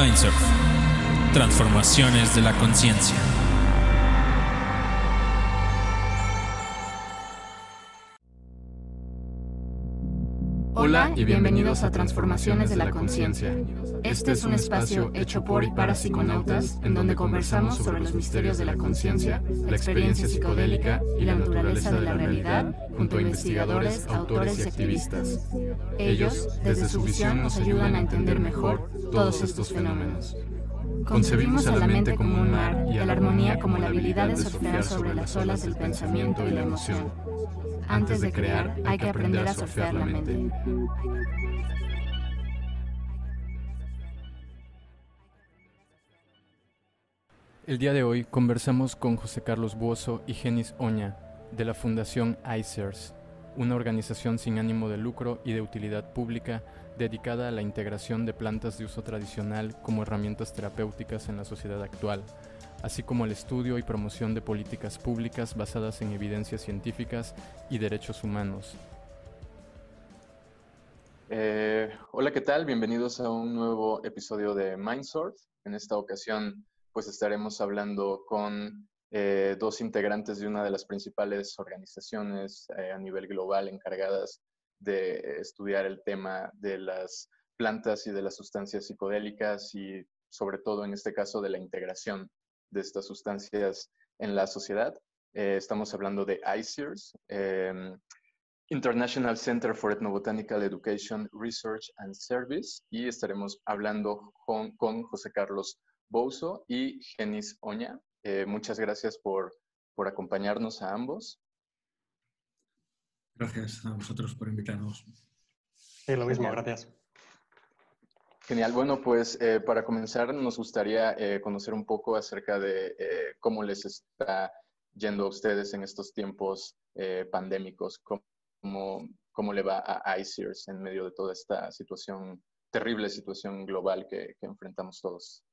Mindsurf. Transformaciones de la conciencia. Hola y bienvenidos a Transformaciones de la Conciencia. Este es un espacio hecho por y para psiconautas en donde conversamos sobre los misterios de la conciencia, la experiencia psicodélica y la naturaleza de la realidad junto a investigadores, autores y activistas. Ellos, desde su visión, nos ayudan a entender mejor todos estos fenómenos. Concebimos a la mente como un mar y a la armonía como la habilidad de surfear sobre las olas del pensamiento y la emoción antes de crear, hay que aprender a surfear la mente. El día de hoy conversamos con José Carlos Buoso y Genis Oña de la Fundación ICERS, una organización sin ánimo de lucro y de utilidad pública dedicada a la integración de plantas de uso tradicional como herramientas terapéuticas en la sociedad actual así como el estudio y promoción de políticas públicas basadas en evidencias científicas y derechos humanos. Eh, hola, ¿qué tal? Bienvenidos a un nuevo episodio de Mindsurf. En esta ocasión, pues estaremos hablando con eh, dos integrantes de una de las principales organizaciones eh, a nivel global encargadas de estudiar el tema de las plantas y de las sustancias psicodélicas y sobre todo en este caso de la integración de estas sustancias en la sociedad. Eh, estamos hablando de ICERS, em, International Center for Ethnobotanical Education, Research and Service, y estaremos hablando con, José Carlos Bouzo y Genis Oña. Eh, muchas gracias por, por acompañarnos a ambos. Gracias a vosotros por invitarnos. Sí, lo mismo, gracias. Genial. Bueno, pues eh, para comenzar nos gustaría eh, conocer un poco acerca de eh, cómo les está yendo a ustedes en estos tiempos pandémicos, cómo, cómo le va a ICERS en medio de toda esta situación, terrible situación global que, que enfrentamos todos.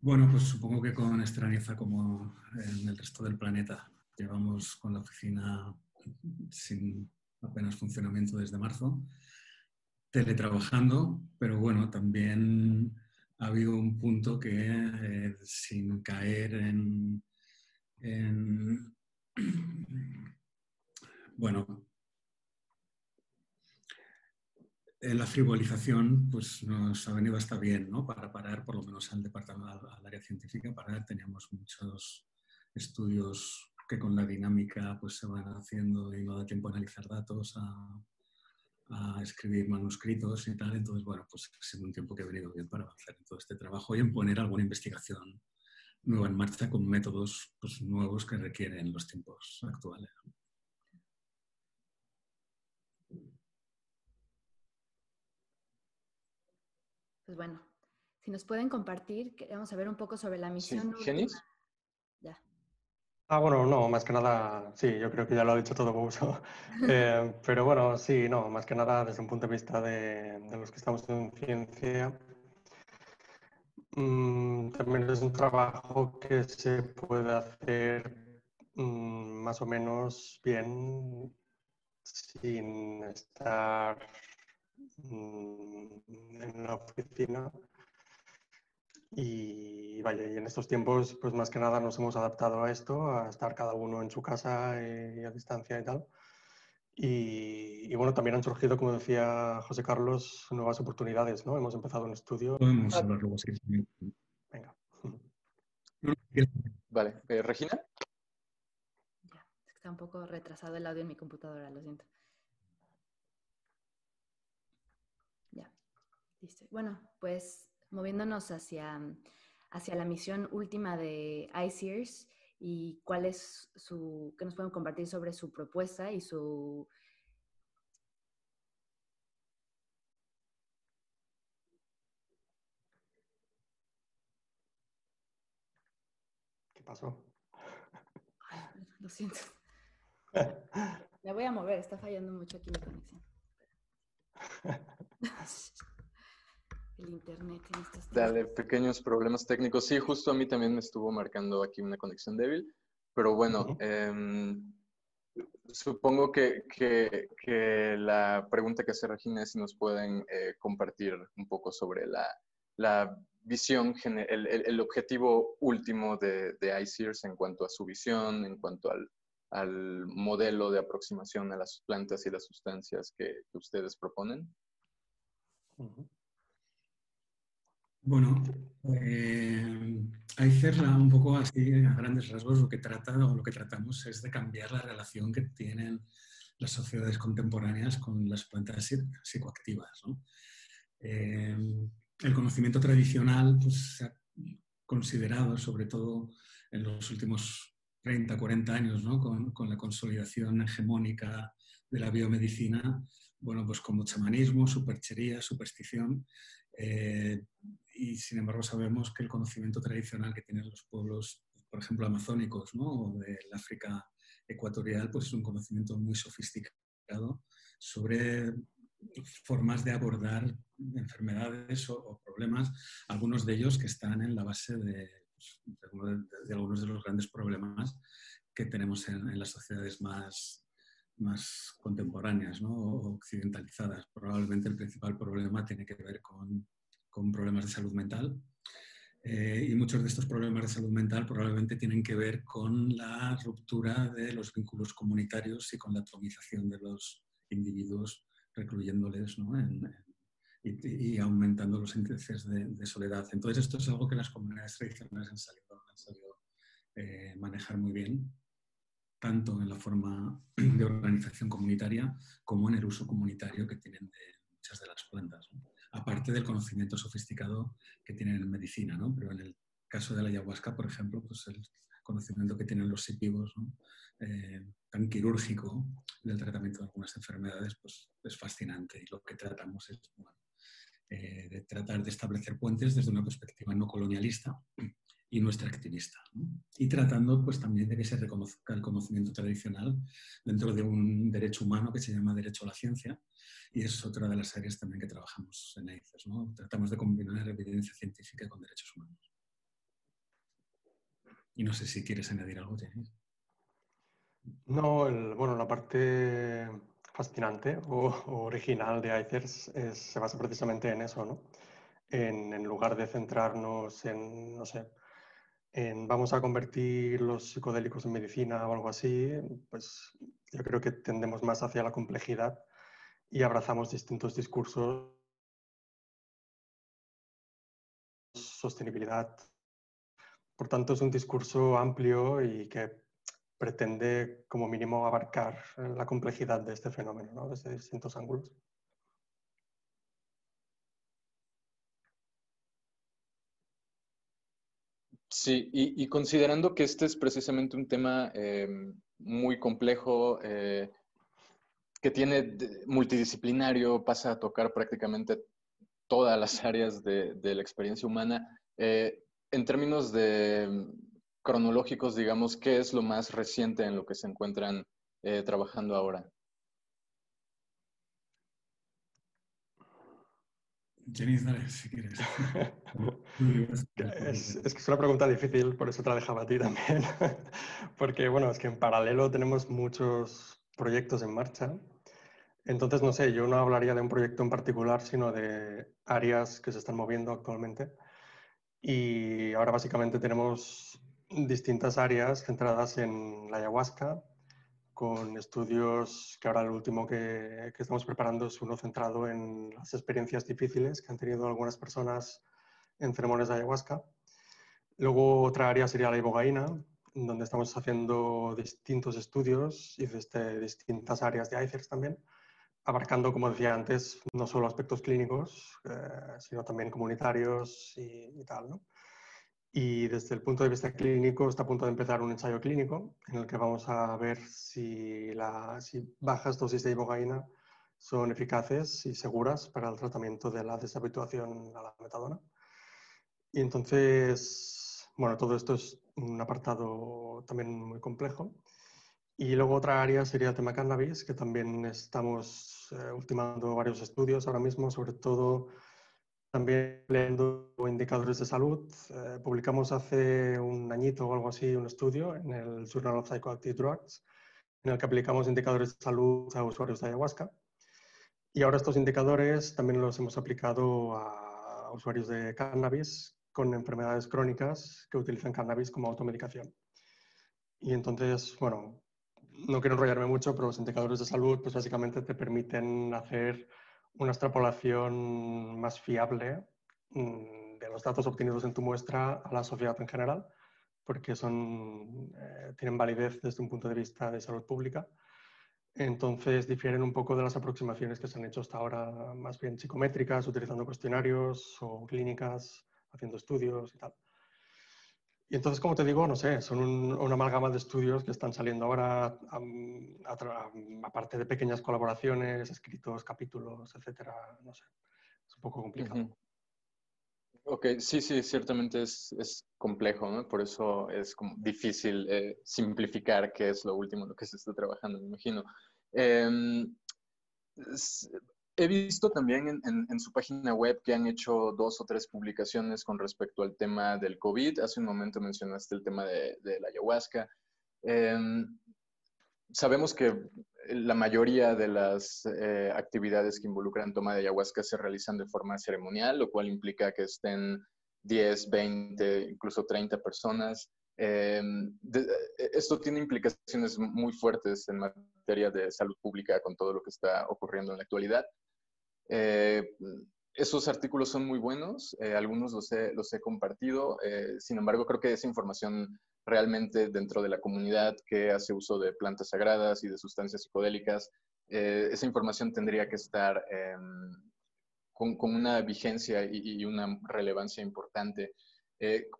Bueno, pues supongo que con extrañeza como en el resto del planeta. Llevamos con la oficina sin apenas funcionamiento desde marzo teletrabajando, pero bueno, también ha habido un punto que eh, sin caer en, bueno, en la frivolización pues nos ha venido hasta bien, ¿no? Para parar, por lo menos al departamento, al área científica, para teníamos muchos estudios que con la dinámica pues se van haciendo y no da tiempo a analizar datos, a a escribir manuscritos y tal. Entonces, bueno, pues ha sido un tiempo que ha venido bien para avanzar en todo este trabajo y en poner alguna investigación nueva en marcha con métodos pues, nuevos que requieren los tiempos actuales. Pues bueno, si nos pueden compartir, queremos saber un poco sobre la misión. Sí. Ah, bueno, no, más que nada, sí, yo creo que ya lo ha dicho todo Bouso. Eh, pero bueno, sí, no, más que nada desde un punto de vista de, los que estamos en ciencia, mm, también es un trabajo que se puede hacer mm, más o menos bien sin estar mm, en la oficina y vaya, y en estos tiempos, pues más que nada nos hemos adaptado a esto, a estar cada uno en su casa y a distancia y tal. Y, bueno, también han surgido, como decía José Carlos, nuevas oportunidades, ¿no? Hemos empezado un estudio. Podemos hablar luego, sí. Venga. Vale, eh, Regina. Ya, está un poco retrasado el audio en mi computadora, lo siento. Ya, listo. Bueno, pues moviéndonos hacia, hacia la misión última de ICEERS y cuál es su, qué nos pueden compartir sobre su propuesta y su... ¿Qué pasó? lo siento. La voy a mover, está fallando mucho aquí la conexión. el internet en estos Dale, pequeños problemas técnicos. Sí, justo a mí también me estuvo marcando aquí una conexión débil. Pero bueno, em, supongo que, la pregunta que hace Regina es si nos pueden eh, compartir un poco sobre la, visión, el, el, objetivo último de, de ICEERS en cuanto a su visión, en cuanto al, modelo de aproximación a las plantas y las sustancias que, ustedes proponen. Bueno, eh, cerra un poco así a grandes rasgos lo que trata o lo que tratamos es de cambiar la relación que tienen las sociedades contemporáneas con las plantas psicoactivas. Eh, el conocimiento tradicional pues, se ha considerado, sobre todo en los últimos 30, 40 años, con, con, la consolidación hegemónica de la biomedicina, bueno, pues como chamanismo, superchería, superstición, eh, y sin embargo sabemos que el conocimiento tradicional que tienen los pueblos, por ejemplo, amazónicos ¿no? o del África ecuatorial, pues es un conocimiento muy sofisticado sobre formas de abordar enfermedades o, problemas, algunos de ellos que están en la base de, de, algunos de los grandes problemas que tenemos en, las sociedades más, más contemporáneas ¿no? o occidentalizadas. Probablemente el principal problema tiene que ver con con problemas de salud mental. Eh, y muchos de estos problemas de salud mental probablemente tienen que ver con la ruptura de los vínculos comunitarios y con la atomización de los individuos, recluyéndoles y, aumentando los índices de, soledad. Entonces, esto es algo que las comunidades tradicionales han sabido, eh, manejar muy bien, tanto en la forma de organización comunitaria como en el uso comunitario que tienen de muchas de las plantas aparte del conocimiento sofisticado que tienen en medicina, ¿no? Pero en el caso de la ayahuasca, por ejemplo, pues el conocimiento que tienen los psicólogos, eh, tan quirúrgico del tratamiento de algunas enfermedades, pues es fascinante. Y lo que tratamos es eh, de tratar de establecer puentes desde una perspectiva no colonialista y nuestra activista. Y tratando pues, también de que se reconozca el conocimiento tradicional dentro de un derecho humano que se llama derecho a la ciencia. Y es otra de las áreas también que trabajamos en AICES. Tratamos de combinar evidencia científica con derechos humanos. Y no sé si quieres añadir algo, Jenny. No, bueno, la parte fascinante o, original de ICERS se basa precisamente en eso, ¿no? En, en, lugar de centrarnos en, no sé, vamos a convertir los psicodélicos en medicina o algo así, pues yo creo que tendemos más hacia la complejidad y abrazamos distintos discursos, sostenibilidad. Por tanto, es un discurso amplio y que pretende como mínimo abarcar la complejidad de este fenómeno desde distintos ángulos. Sí, y, considerando que este es precisamente un tema em, muy complejo, eh, que tiene multidisciplinario, pasa a tocar prácticamente todas las áreas de, la experiencia humana, eh, en términos de em, cronológicos, digamos, ¿qué es lo más reciente en lo que se encuentran eh, trabajando ahora? Jenny, si quieres. es, que es una pregunta difícil, por eso te la dejaba a ti también. Porque, bueno, es que en paralelo tenemos muchos proyectos en marcha. Entonces, no sé, yo no hablaría de un proyecto en particular, sino de áreas que se están moviendo actualmente. Y ahora básicamente tenemos distintas áreas centradas en la ayahuasca, con estudios que ahora el último que, estamos preparando es uno centrado en las experiencias difíciles que han tenido algunas personas en ceremonias de ayahuasca. Luego otra área sería la ibogaína, donde estamos haciendo distintos estudios y desde distintas áreas de ICERS también, abarcando, como decía antes, no solo aspectos clínicos, eh, sino también comunitarios y, y tal. ¿no? Y desde el punto de vista clínico está a punto de empezar un ensayo clínico en el que vamos a ver si, la, si bajas dosis de ibogaína son eficaces y seguras para el tratamiento de la deshabituación a la metadona. Y entonces, bueno, todo esto es un apartado también muy complejo. Y luego otra área sería el tema cannabis, que también estamos eh, ultimando varios estudios ahora mismo, sobre todo también leyendo indicadores de salud. Eh, publicamos hace un añito o algo así un estudio en el Journal of Psychoactive Drugs en el que aplicamos indicadores de salud a usuarios de ayahuasca. Y ahora estos indicadores también los hemos aplicado a usuarios de cannabis con enfermedades crónicas que utilizan cannabis como automedicación. Y entonces, bueno, no quiero enrollarme mucho, pero los indicadores de salud pues básicamente te permiten hacer una extrapolación más fiable mm, de los datos obtenidos en tu muestra a la sociedad en general, porque son, eh, tienen validez desde un punto de vista de salud pública. Entonces difieren un poco de las aproximaciones que se han hecho hasta ahora, más bien psicométricas, utilizando cuestionarios o clínicas, haciendo estudios y tal. Y entonces, como te digo, no sé, son una amalgama de estudios que están saliendo ahora, aparte de pequeñas colaboraciones, escritos, capítulos, etcétera, no sé, es un poco complicado. Ok, sí, sí, ciertamente es, es, complejo, ¿no? Por eso es como difícil eh, simplificar qué es lo último en lo que se está trabajando, me imagino. Em, He visto también en, su página web que han hecho dos o tres publicaciones con respecto al tema del COVID. Hace un momento mencionaste el tema de, la ayahuasca. Em, sabemos que la mayoría de las eh, actividades que involucran toma de ayahuasca se realizan de forma ceremonial, lo cual implica que estén 10, 20, incluso 30 personas. Em, esto tiene implicaciones muy fuertes en materia de salud pública con todo lo que está ocurriendo en la actualidad. Eh, esos artículos son muy buenos, eh, algunos los he, los he compartido, eh, sin embargo creo que esa información realmente dentro de la comunidad que hace uso de plantas sagradas y de sustancias psicodélicas, esa información tendría que estar em, con, con, una vigencia y, y, una relevancia importante.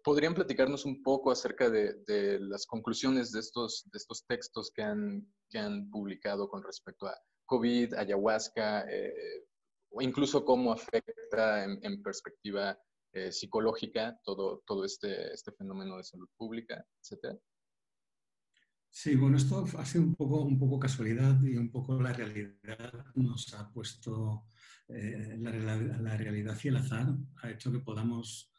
¿Podrían platicarnos un poco acerca de, de, las conclusiones de estos, de estos textos que han, que han publicado con respecto a COVID, ayahuasca, o incluso cómo afecta en, perspectiva eh, psicológica todo, todo este, este fenómeno de salud pública, etcétera? Sí, bueno, esto ha sido un poco, un poco casualidad y un poco la realidad nos ha puesto, eh, la, la, realidad y el azar ha hecho que podamos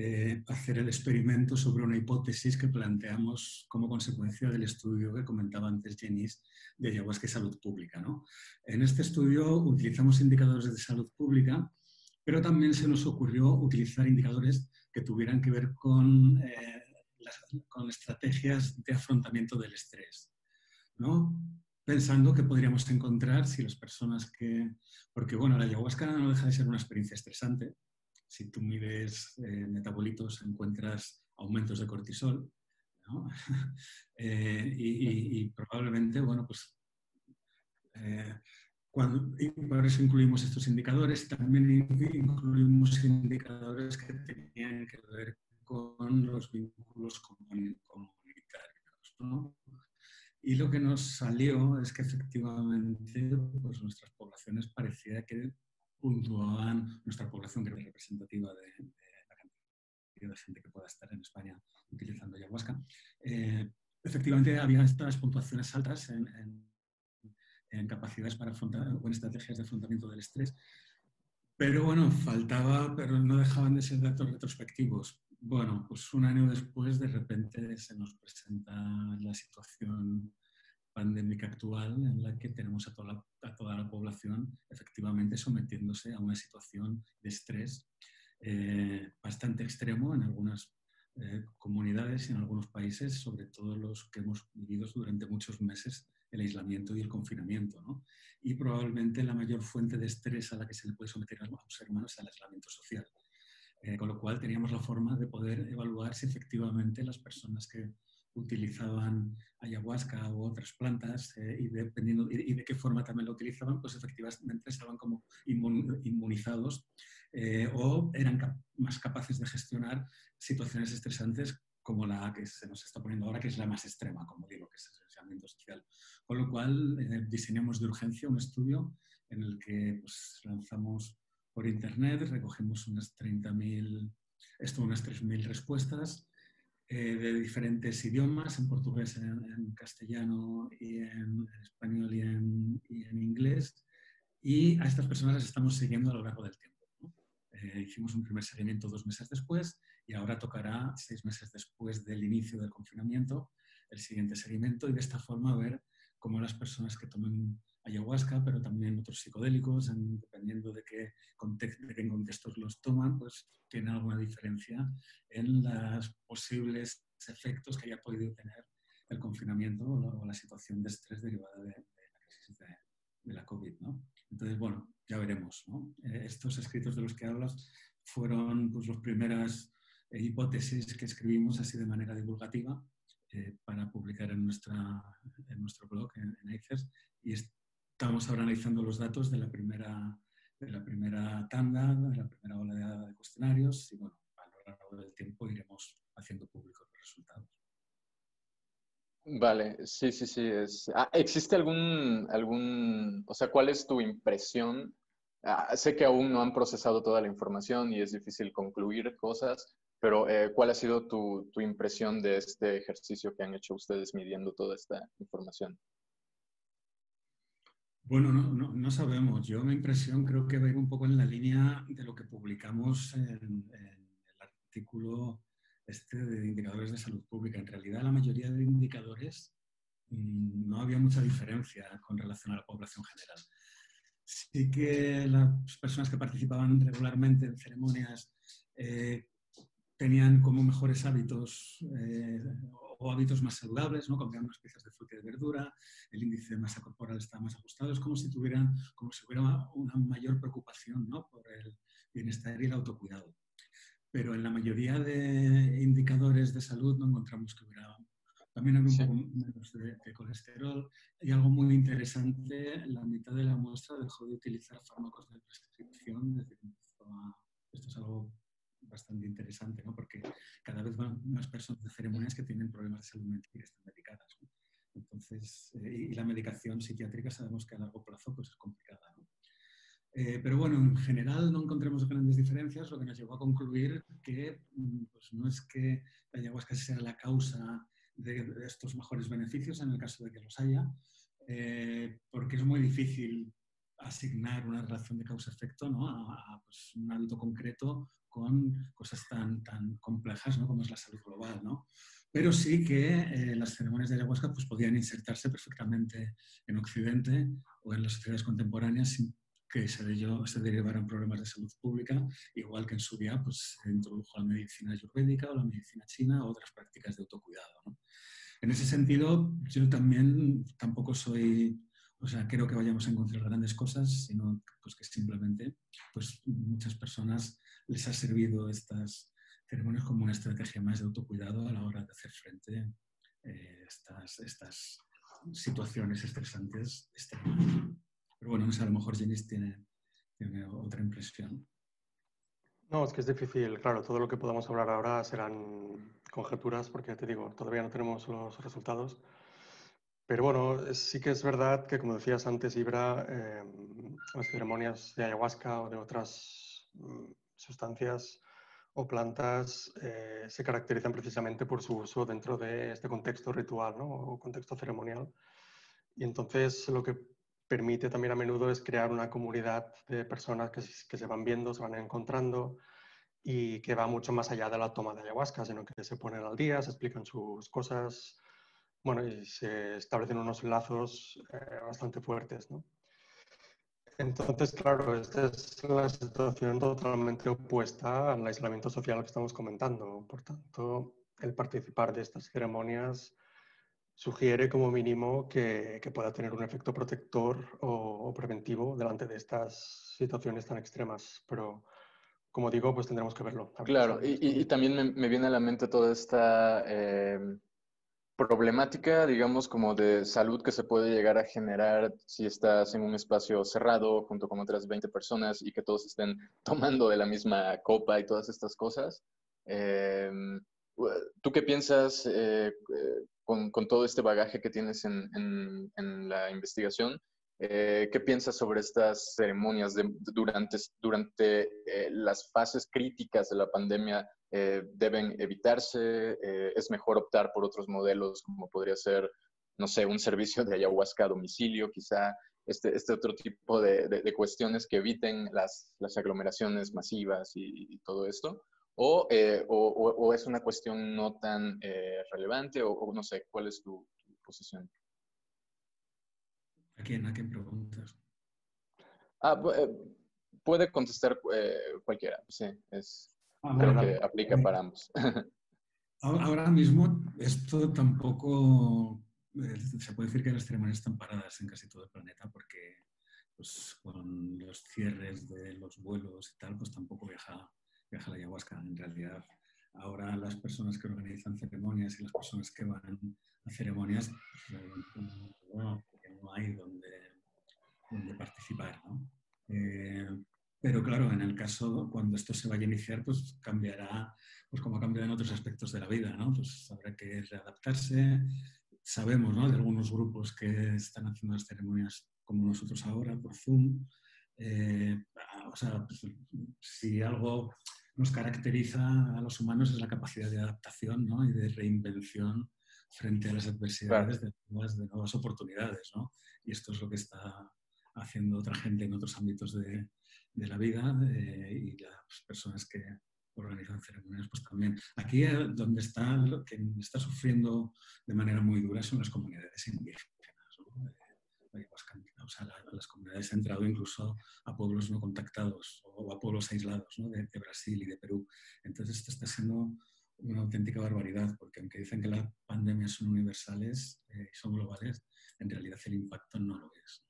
eh, hacer el experimento sobre una hipótesis que planteamos como consecuencia del estudio que comentaba antes Jenis de ayahuasca y salud pública. ¿no? En este estudio utilizamos indicadores de salud pública, pero también se nos ocurrió utilizar indicadores que tuvieran que ver con, eh, con estrategias de afrontamiento del estrés. ¿no? pensando que podríamos encontrar si las personas que... Porque, bueno, la ayahuasca no deja de ser una experiencia estresante, si tú mides eh, metabolitos encuentras aumentos de cortisol, eh, y, probablemente, bueno, pues eh, cuando, por eso incluimos estos indicadores, también incluimos indicadores que tenían que ver con los vínculos comunitarios. Y lo que nos salió es que efectivamente pues, nuestras poblaciones parecía que puntuaban nuestra población, que es representativa de, la cantidad de gente que pueda estar en España utilizando ayahuasca. Eh, efectivamente, había estas puntuaciones altas en, capacidades para afrontar, o en estrategias de afrontamiento del estrés, pero bueno, faltaba, pero no dejaban de ser datos retrospectivos. Bueno, pues un año después, de repente, se nos presenta la situación pandémica actual en la que tenemos a toda, la, a toda la población efectivamente sometiéndose a una situación de estrés eh, bastante extremo en algunas eh, comunidades y en algunos países, sobre todo los que hemos vivido durante muchos meses el aislamiento y el confinamiento. ¿no? Y probablemente la mayor fuente de estrés a la que se le puede someter a ser humano es el aislamiento social. Eh, con lo cual teníamos la forma de poder evaluar si efectivamente las personas que utilizaban ayahuasca u otras plantas eh, y, dependiendo, y, de qué forma también lo utilizaban, pues efectivamente estaban como inmunizados eh, o eran más capaces de gestionar situaciones estresantes como la que se nos está poniendo ahora, que es la más extrema, como digo, que es el aislamiento social. Con lo cual eh, diseñamos de urgencia un estudio en el que pues, lanzamos por internet, recogemos unas 30.000, esto unas 3.000 respuestas eh, de diferentes idiomas, en portugués, en, castellano y en, español y en, inglés. Y a estas personas las estamos siguiendo a lo largo del tiempo. Eh, hicimos un primer seguimiento dos meses después y ahora tocará seis meses después del inicio del confinamiento el siguiente seguimiento y de esta forma ver como las personas que toman ayahuasca, pero también otros psicodélicos, dependiendo de qué, contexto, de qué contextos los toman, pues tiene alguna diferencia en los posibles efectos que haya podido tener el confinamiento o la, situación de estrés derivada de, la crisis de, la COVID. ¿no? Entonces, bueno, ya veremos. ¿no? Eh, estos escritos de los que hablas fueron pues, las primeras eh, hipótesis que escribimos así de manera divulgativa eh, para publicar en, nuestra, en nuestro blog, en, en y estamos ahora analizando los datos de la primera, de la primera tanda, de la primera oleada de cuestionarios, y bueno, a lo largo del tiempo iremos haciendo públicos los resultados. Vale, sí, sí, sí. Es... Ah, ¿Existe algún, algún, o sea, cuál es tu impresión? Ah, sé que aún no han procesado toda la información y es difícil concluir cosas, pero eh, ¿cuál ha sido tu, tu, impresión de este ejercicio que han hecho ustedes midiendo toda esta información? Bueno, no, sabemos. Yo mi impresión creo que va a ir un poco en la línea de lo que publicamos en, en el artículo este de indicadores de salud pública. En realidad, la mayoría de indicadores mm, no había mucha diferencia con relación a la población general. Sí que las personas que participaban regularmente en ceremonias eh, tenían como mejores hábitos eh, o hábitos más saludables, ¿no? comían más piezas de fruta y de verdura, el índice de masa corporal estaba más ajustado, es como si tuvieran, como si hubiera una mayor preocupación ¿no? por el bienestar y el autocuidado pero en la mayoría de indicadores de salud no encontramos que hubiera también hay un poco menos de, colesterol. Y algo muy interesante, la mitad de la muestra dejó de utilizar fármacos de prescripción desde. Esto es algo bastante interesante, ¿no? porque cada vez van más personas de ceremonias que tienen problemas de salud mental y están medicadas. Entonces, eh, y la medicación psiquiátrica sabemos que a largo plazo pues, es complicada. ¿no? Eh, pero bueno, en general no encontramos grandes diferencias, lo que nos llevó a concluir que mm, pues, no es que la ayahuasca sea la causa de, estos mejores beneficios, en el caso de que los haya, eh, porque es muy difícil asignar una relación de causa-efecto ¿no? a, pues, un hábito concreto con cosas tan, tan complejas ¿no? como es la salud global. ¿no? Pero sí que eh, las ceremonias de ayahuasca pues, podían insertarse perfectamente en Occidente o en las sociedades contemporáneas sin que se, de se derivaran problemas de salud pública, igual que en su día pues, se introdujo la medicina ayurvédica o la medicina china o otras prácticas de autocuidado. ¿no? En ese sentido, yo también tampoco soy, o sea, creo que vayamos a encontrar grandes cosas, sino pues, que simplemente pues, muchas personas les ha servido estas ceremonias como una estrategia más de autocuidado a la hora de hacer frente eh, estas, estas situaciones estresantes extremas. Pero bueno, a lo mejor Jenis tiene, tiene otra impresión. No, es que es difícil, claro, todo lo que podamos hablar ahora serán conjeturas, porque te digo, todavía no tenemos los resultados. Pero bueno, sí que es verdad que, como decías antes, Ibra, eh, las ceremonias de ayahuasca o de otras mm, sustancias o plantas eh, se caracterizan precisamente por su uso dentro de este contexto ritual ¿no? o contexto ceremonial. Y entonces lo que permite también a menudo es crear una comunidad de personas que, que, se van viendo, se van encontrando y que va mucho más allá de la toma de ayahuasca, sino que se ponen al día, se explican sus cosas, bueno, y se establecen unos lazos eh, bastante fuertes, ¿no? Entonces, claro, esta es la situación totalmente opuesta al aislamiento social que estamos comentando. Por tanto, el participar de estas ceremonias sugiere como mínimo que, pueda tener un efecto protector o, preventivo delante de estas situaciones tan extremas. Pero, como digo, pues tendremos que verlo. Claro, y, también me, viene a la mente toda esta eh, problemática, digamos, como de salud que se puede llegar a generar si estás en un espacio cerrado junto con otras 20 personas y que todos estén tomando de la misma copa y todas estas cosas. Eh, ¿Tú qué piensas eh, con, con, todo este bagaje que tienes en, en, la investigación, eh, ¿qué piensas sobre estas ceremonias de, durante, durante eh, las fases críticas de la pandemia? Eh, ¿Deben evitarse? ¿Es mejor optar por otros modelos como podría ser, no sé, un servicio de ayahuasca a domicilio, quizá? Este, este otro tipo de, de, cuestiones que eviten las, las aglomeraciones masivas y, y todo esto. Eh, o, o, es una cuestión no tan eh, relevante o, no sé, ¿cuál es tu, posición? quién, a quién preguntas? Ah, eh, puede contestar eh, cualquiera, sí, es, ah, creo que aplica para ambos. Ahora mismo esto tampoco eh, se puede decir que las ceremonias están paradas en casi todo el planeta porque pues, con los cierres de los vuelos y tal, pues tampoco viaja, viaja la ayahuasca. En realidad, ahora las personas que organizan ceremonias y las personas que van a ceremonias, pues, no, no hay donde, donde participar. ¿no? Eh, pero claro, en el caso, cuando esto se vaya a iniciar, pues cambiará, pues como ha cambiado en otros aspectos de la vida, ¿no? Pues habrá que readaptarse. Sabemos, ¿no? De algunos grupos que están haciendo las ceremonias como nosotros ahora, por Zoom. Eh, o sea, pues, si algo nos caracteriza a los humanos es la capacidad de adaptación ¿no? y de reinvención frente a las adversidades de, nuevas, de nuevas oportunidades. ¿no? Y esto es lo que está haciendo otra gente en otros ámbitos de, de la vida eh, y las personas que organizan ceremonias, pues también. Aquí eh, donde está, lo que está sufriendo de manera muy dura son las comunidades indígenas. Eh, o sea, las comunidades han entrado incluso a pueblos no contactados o a pueblos aislados ¿no? de, Brasil y de Perú. Entonces, esto está siendo una auténtica barbaridad, porque aunque dicen que las pandemias son universales y son globales, en realidad el impacto no lo es.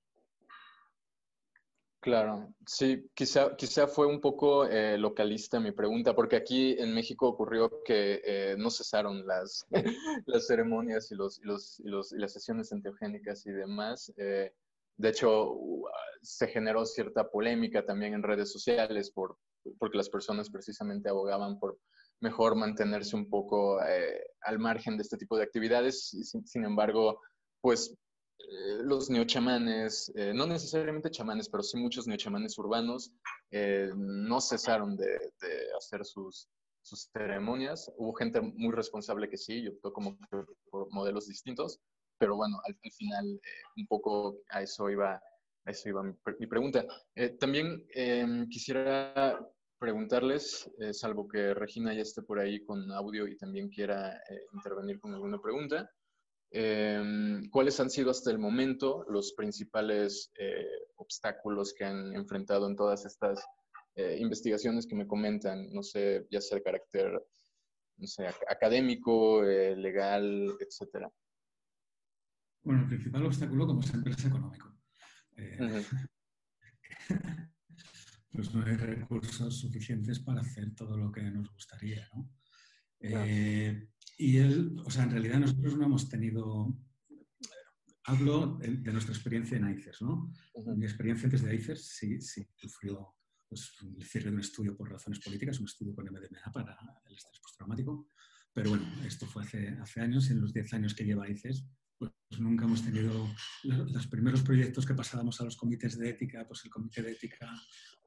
Claro, sí, quizá, quizá fue un poco eh, localista mi pregunta, porque aquí en México ocurrió que eh, no cesaron las, las ceremonias y, los, los, los, y las sesiones enteogénicas y demás. Eh, de hecho, se generó cierta polémica también en redes sociales por, porque las personas precisamente abogaban por mejor mantenerse un poco al margen de este tipo de actividades. Sin, embargo, pues los neochamanes, eh, no necesariamente chamanes, pero sí muchos neochamanes urbanos, eh, no cesaron de, hacer sus, sus, ceremonias. Hubo gente muy responsable que sí, yo optó como por modelos distintos, pero bueno, al, final un poco a eso iba, a eso iba mi, pregunta. también em, quisiera preguntarles, salvo que Regina ya esté por ahí con audio y también quiera intervenir con alguna pregunta. Em, ¿Cuáles han sido hasta el momento los principales eh, obstáculos que han enfrentado en todas estas eh, investigaciones que me comentan? No sé, ya sea de carácter no sé, académico, eh, legal, etcétera. Bueno, el principal obstáculo, como siempre, es económico. pues no hay recursos suficientes para hacer todo lo que nos gustaría, ¿no? Y él, o sea, en realidad nosotros no hemos tenido, hablo de, nuestra experiencia en ICES, ¿no? Mi experiencia antes de ICES sí, sí sufrió pues, el cierre de un estudio por razones políticas, un estudio con MDMA para el estrés postraumático, pero bueno, esto fue hace, hace años. En los 10 años que lleva ICES, pues nunca hemos tenido los primeros proyectos que pasábamos a los comités de ética, pues el comité de ética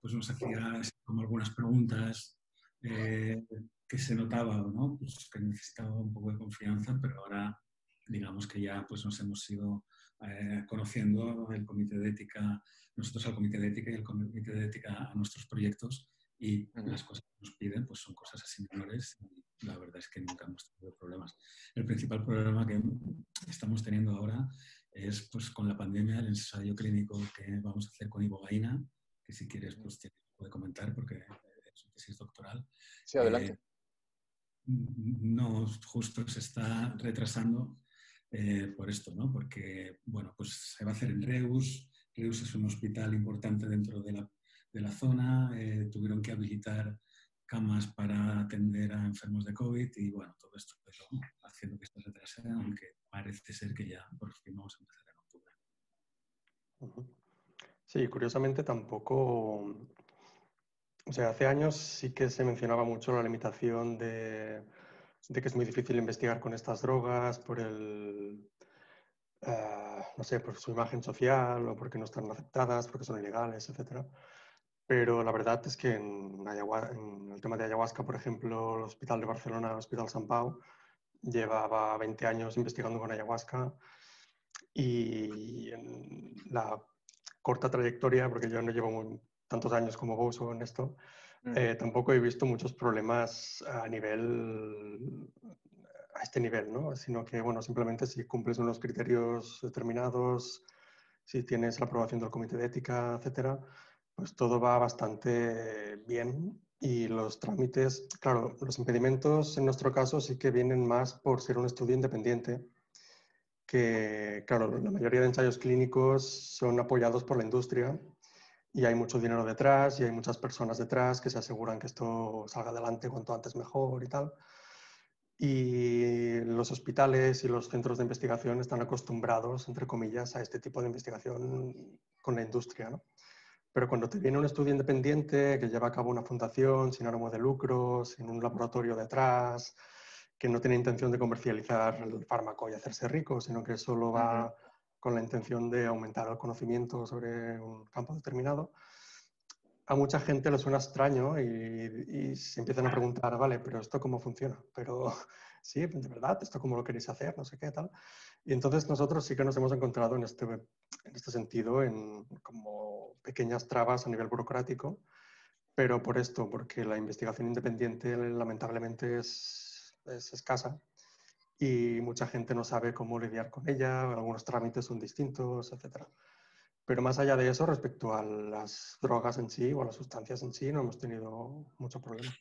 pues nos hacía como algunas preguntas eh, que se notaba, ¿no? Pues que necesitaba un poco de confianza, pero ahora digamos que ya pues nos hemos ido eh, conociendo el comité de ética, nosotros al comité de ética y el comité de ética a nuestros proyectos y las cosas que nos piden pues son cosas así menores y la verdad es que nunca hemos tenido problemas. El principal problema que estamos teniendo ahora es pues con la pandemia el ensayo clínico que vamos a hacer con ibogaína, que si quieres pues te puede comentar porque tesis doctoral. Sí, adelante. Eh, no justo se está retrasando eh, por esto, ¿no? Porque, bueno, pues se va a hacer en Reus. Reus es un hospital importante dentro de la, de la zona. Eh, tuvieron que habilitar camas para atender a enfermos de COVID y, bueno, todo esto haciendo que se retrase, aunque parece ser que ya por fin vamos a empezar en octubre. Sí, curiosamente tampoco o sea, hace años sí que se mencionaba mucho la limitación de, que es muy difícil investigar con estas drogas por el, eh, no sé, por su imagen social o porque no están aceptadas, porque son ilegales, etc. Pero la verdad es que en, en el tema de ayahuasca, por ejemplo, el Hospital de Barcelona, el Hospital San Pau, llevaba 20 años investigando con ayahuasca y en la corta trayectoria, porque yo no llevo tantos años como vos o en esto, mm. eh, tampoco he visto muchos problemas a nivel, a este nivel, ¿no? Sino que, bueno, simplemente si cumples unos criterios determinados si tienes la aprobación del comité de ética, etcétera, pues todo va bastante bien y los trámites, claro, los impedimentos en nuestro caso sí que vienen más por ser un estudio independiente, que claro, la mayoría de ensayos clínicos son apoyados por la industria y hay mucho dinero detrás y hay muchas personas detrás que se aseguran que esto salga adelante cuanto antes mejor y tal. Y los hospitales y los centros de investigación están acostumbrados, entre comillas, a este tipo de investigación con la industria. ¿no? Pero cuando te viene un estudio independiente que lleva a cabo una fundación sin ánimo de lucro, sin un laboratorio detrás, que no tiene intención de comercializar el fármaco y hacerse rico, sino que solo va con la intención de aumentar el conocimiento sobre un campo determinado, a mucha gente le suena extraño y, se empiezan a preguntar, vale, pero esto cómo funciona, pero sí, de verdad, esto cómo lo queréis hacer, no sé qué tal. Y entonces nosotros sí que nos hemos encontrado en este, en este sentido en como pequeñas trabas a nivel burocrático, pero por esto, porque la investigación independiente lamentablemente es, es escasa y mucha gente no sabe cómo lidiar con ella, algunos trámites son distintos, etc. Pero más allá de eso, respecto a las drogas en sí o a las sustancias en sí, no hemos tenido mucho problema.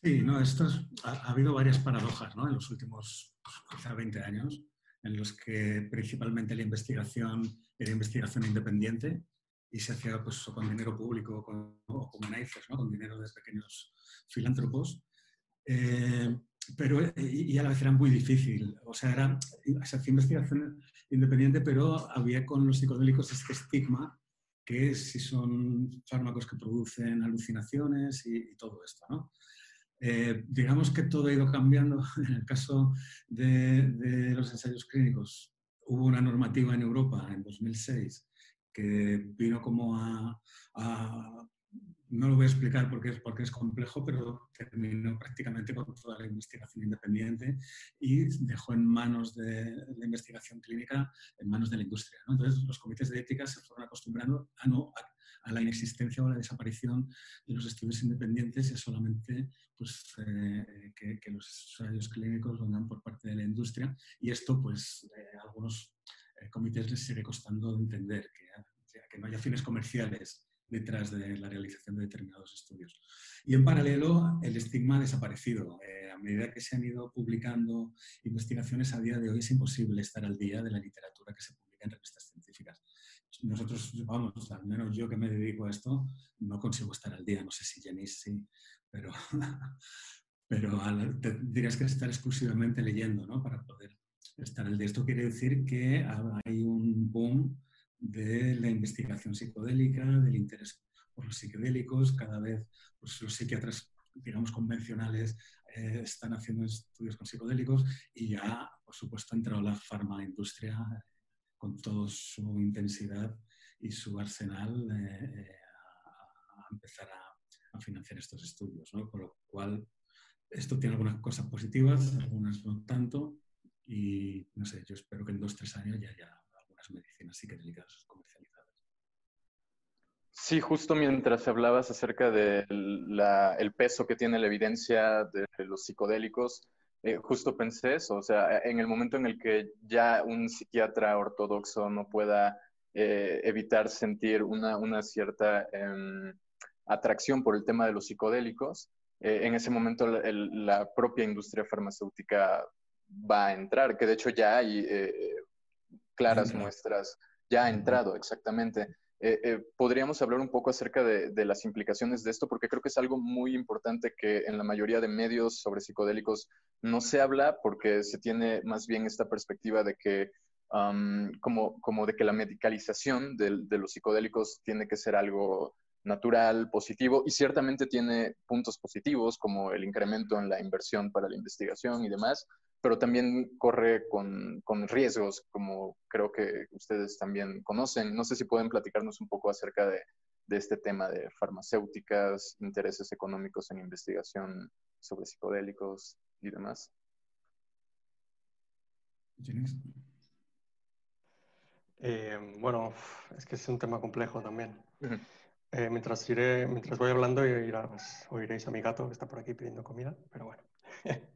Sí, no, esto ha, habido varias paradojas ¿no? en los últimos quizá 20 años, en los que principalmente la investigación era investigación independiente y se hacía pues, con dinero público con, o con ¿no? con dinero de pequeños filántropos. Eh, pero y, a la vez era muy difícil. O sea, era, se hacía investigación independiente, pero había con los psicodélicos este estigma que si son fármacos que producen alucinaciones y, y todo esto, ¿no? Eh, digamos que todo ha ido cambiando. En el caso de, los ensayos clínicos, hubo una normativa en Europa en 2006 que vino como a, no lo voy a explicar porque es, porque es complejo, pero terminó prácticamente con toda la investigación independiente y dejó en manos de la investigación clínica, en manos de la industria. Entonces, los comités de ética se fueron acostumbrando a, no, a, la inexistencia o a la desaparición de los estudios independientes y solamente pues, eh, que, los ensayos clínicos vengan por parte de la industria. Y esto, pues, a algunos eh, comités les sigue costando entender que, que no haya fines comerciales detrás de la realización de determinados estudios. Y en paralelo, el estigma ha desaparecido. Eh, a medida que se han ido publicando investigaciones, a día de hoy es imposible estar al día de la literatura que se publica en revistas científicas. Nosotros, vamos, al menos yo que me dedico a esto, no consigo estar al día. No sé si Jenny sí, pero, pero te dirías que estar exclusivamente leyendo ¿no? para poder estar al día. Esto quiere decir que hay un boom de la investigación psicodélica, del interés por los psicodélicos. Cada vez pues, los psiquiatras, digamos, convencionales eh, están haciendo estudios con psicodélicos y ya, por supuesto, ha entrado la farmaindustria industria con toda su intensidad y su arsenal eh, eh, a, empezar a, financiar estos estudios. ¿no? Con lo cual, esto tiene algunas cosas positivas, algunas no tanto, y no sé, yo espero que en dos tres años ya, ya medicinas psicodélicas comercializadas. Sí, justo mientras hablabas acerca del peso que tiene la evidencia de los psicodélicos, eh, justo pensé eso, o sea, en el momento en el que ya un psiquiatra ortodoxo no pueda eh, evitar sentir una, una cierta em, atracción por el tema de los psicodélicos, eh, en ese momento la, propia industria farmacéutica va a entrar, que de hecho ya hay claras muestras. Ya ha entrado, exactamente. Eh, eh, podríamos hablar un poco acerca de, las implicaciones de esto, porque creo que es algo muy importante que en la mayoría de medios sobre psicodélicos no se habla, porque se tiene más bien esta perspectiva de que, como, como de que la medicalización de, de los psicodélicos tiene que ser algo natural, positivo, y ciertamente tiene puntos positivos como el incremento en la inversión para la investigación y demás, pero también corre con, con, riesgos, como creo que ustedes también conocen. No sé si pueden platicarnos un poco acerca de, de este tema de farmacéuticas, intereses económicos en investigación sobre psicodélicos y demás. Eh, bueno, es que es un tema complejo también. Eh, mientras, iré, mientras voy hablando, oiréis a mi gato que está por aquí pidiendo comida, pero bueno.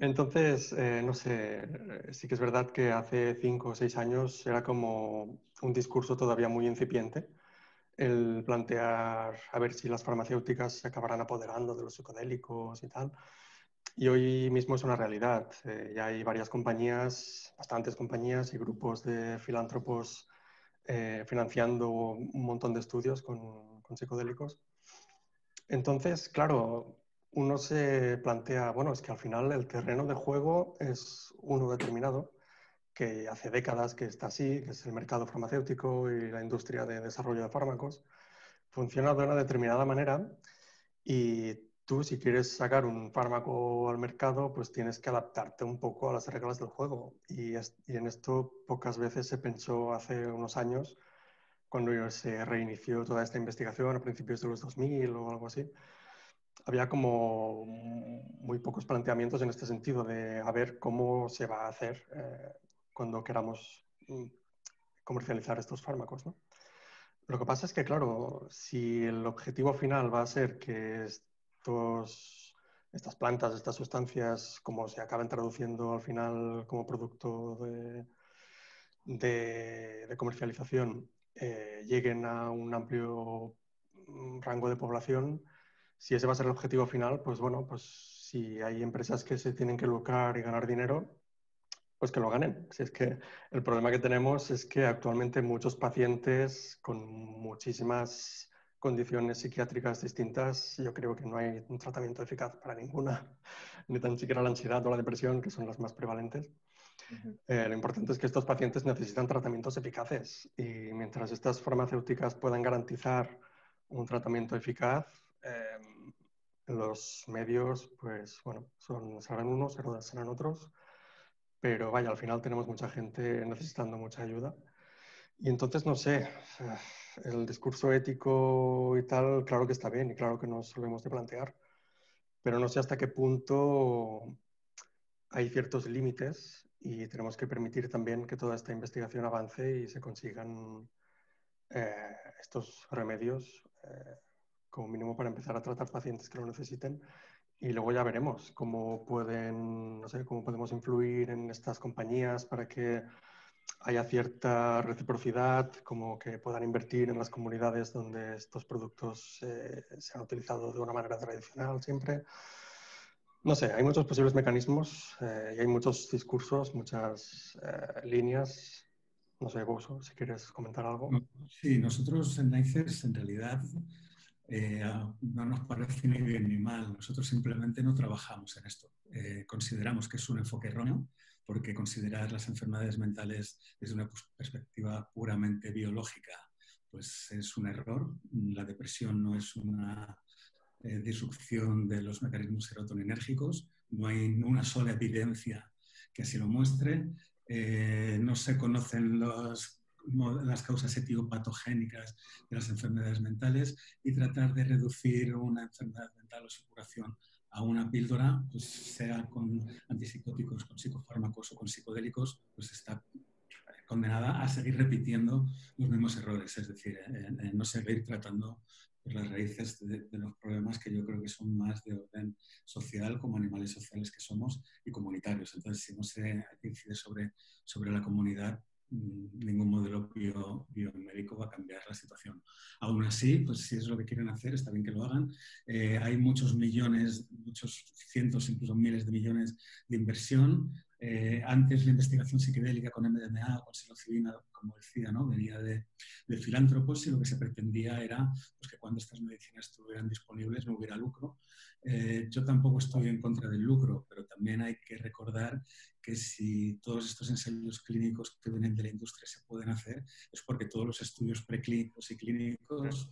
Entonces, eh, no sé, eh, sí que es verdad que hace cinco o seis años era como un discurso todavía muy incipiente el plantear a ver si las farmacéuticas se acabarán apoderando de los psicodélicos y tal. Y hoy mismo es una realidad. Eh, ya hay varias compañías, bastantes compañías y grupos de filántropos financiando un montón de estudios con, con psicodélicos. Entonces, claro, uno se plantea, bueno, es que al final el terreno de juego es uno determinado, que hace décadas que está así, que es el mercado farmacéutico y la industria de desarrollo de fármacos, funciona de una determinada manera y tú si quieres sacar un fármaco al mercado, pues tienes que adaptarte un poco a las reglas del juego. Y, en esto pocas veces se pensó hace unos años, cuando se reinició toda esta investigación a principios de los 2000 o algo así había como muy pocos planteamientos en este sentido de a ver cómo se va a hacer eh, cuando queramos mm, comercializar estos fármacos. ¿no? Lo que pasa es que, claro, si el objetivo final va a ser que estos, estas plantas, estas sustancias, como se acaben traduciendo al final como producto de, de, comercialización, eh, lleguen a un amplio mm, rango de población, si ese va a ser el objetivo final, pues bueno, pues si hay empresas que se tienen que lucrar y ganar dinero, pues que lo ganen. Si es que el problema que tenemos es que actualmente muchos pacientes con muchísimas condiciones psiquiátricas distintas, yo creo que no hay un tratamiento eficaz para ninguna, ni tan siquiera la ansiedad o la depresión, que son las más prevalentes. Eh, lo importante es que estos pacientes necesitan tratamientos eficaces y mientras estas farmacéuticas puedan garantizar un tratamiento eficaz, Em, los medios, pues bueno, son, serán unos, serán otros, pero vaya, al final tenemos mucha gente necesitando mucha ayuda. Y entonces, no sé, el discurso ético y tal, claro que está bien y claro que nos solemos de plantear, pero no sé hasta qué punto hay ciertos límites y tenemos que permitir también que toda esta investigación avance y se consigan eh, estos remedios eh, como mínimo para empezar a tratar pacientes que lo necesiten. Y luego ya veremos cómo pueden, no sé, cómo podemos influir en estas compañías para que haya cierta reciprocidad, como que puedan invertir en las comunidades donde estos productos eh, se han utilizado de una manera tradicional siempre. No sé, hay muchos posibles mecanismos eh, y hay muchos discursos, muchas eh, líneas. No sé, vos, si quieres comentar algo. Sí, nosotros en NICES en realidad eh, no nos parece ni bien ni mal. Nosotros simplemente no trabajamos en esto. Eh, consideramos que es un enfoque erróneo porque considerar las enfermedades mentales desde una perspectiva puramente biológica pues es un error. La depresión no es una eh, disrupción de los mecanismos serotoninérgicos. No hay una sola evidencia que así lo muestre. no se conocen los las causas etiopatogénicas de las enfermedades mentales y tratar de reducir una enfermedad mental o su curación a una píldora, pues sea con antipsicóticos, con psicofármacos o con psicodélicos, pues está condenada a seguir repitiendo los mismos errores, es decir, en, no seguir tratando las raíces de, los problemas que yo creo que son más de orden social como animales sociales que somos y comunitarios. Entonces, si no se incide sobre, sobre la comunidad, ningún modelo biomédico va a cambiar la situación. Aún así, pues si es lo que quieren hacer, está bien que lo hagan. Eh, hay muchos millones, muchos cientos, incluso miles de millones de inversión. Eh, antes la investigación psicodélica con MDMA o con psilocibina, como decía, ¿no? venía de, de, filántropos y lo que se pretendía era pues, que cuando estas medicinas estuvieran disponibles no hubiera lucro. Eh, yo tampoco estoy en contra del lucro, pero también hay que recordar que si todos estos ensayos clínicos que vienen de la industria se pueden hacer, es porque todos los estudios preclínicos y clínicos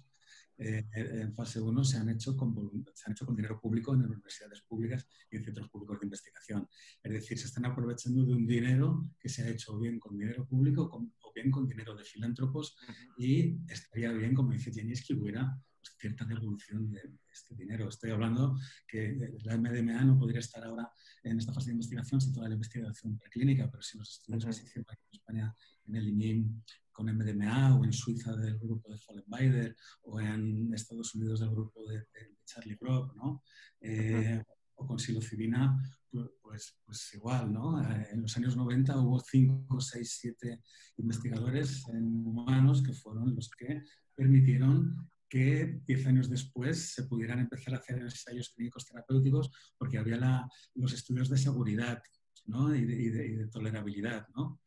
eh, en fase 1 se han, hecho con, se han hecho con dinero público en universidades públicas y en centros públicos de investigación. Es decir, se están aprovechando de un dinero que se ha hecho bien con dinero público o bien con dinero de filántropos y estaría bien, como dice Jenny, que hubiera cierta devolución de, este dinero. Estoy hablando que la MDMA no podría estar ahora en esta fase de investigación sin toda la investigación preclínica, pero si los estudios que se hicieron aquí en España en el INIM con MDMA o en Suiza del grupo de Follenbider o en Estados Unidos del grupo de, Charlie Brock, ¿no? Eh, o con psilocibina, pues, pues igual, ¿no? Eh, en los años 90 hubo 5, 6, 7 investigadores en humanos que fueron los que permitieron que 10 años después se pudieran empezar a hacer ensayos clínicos terapéuticos porque había los estudios de seguridad ¿no? y, de, tolerabilidad. ¿no?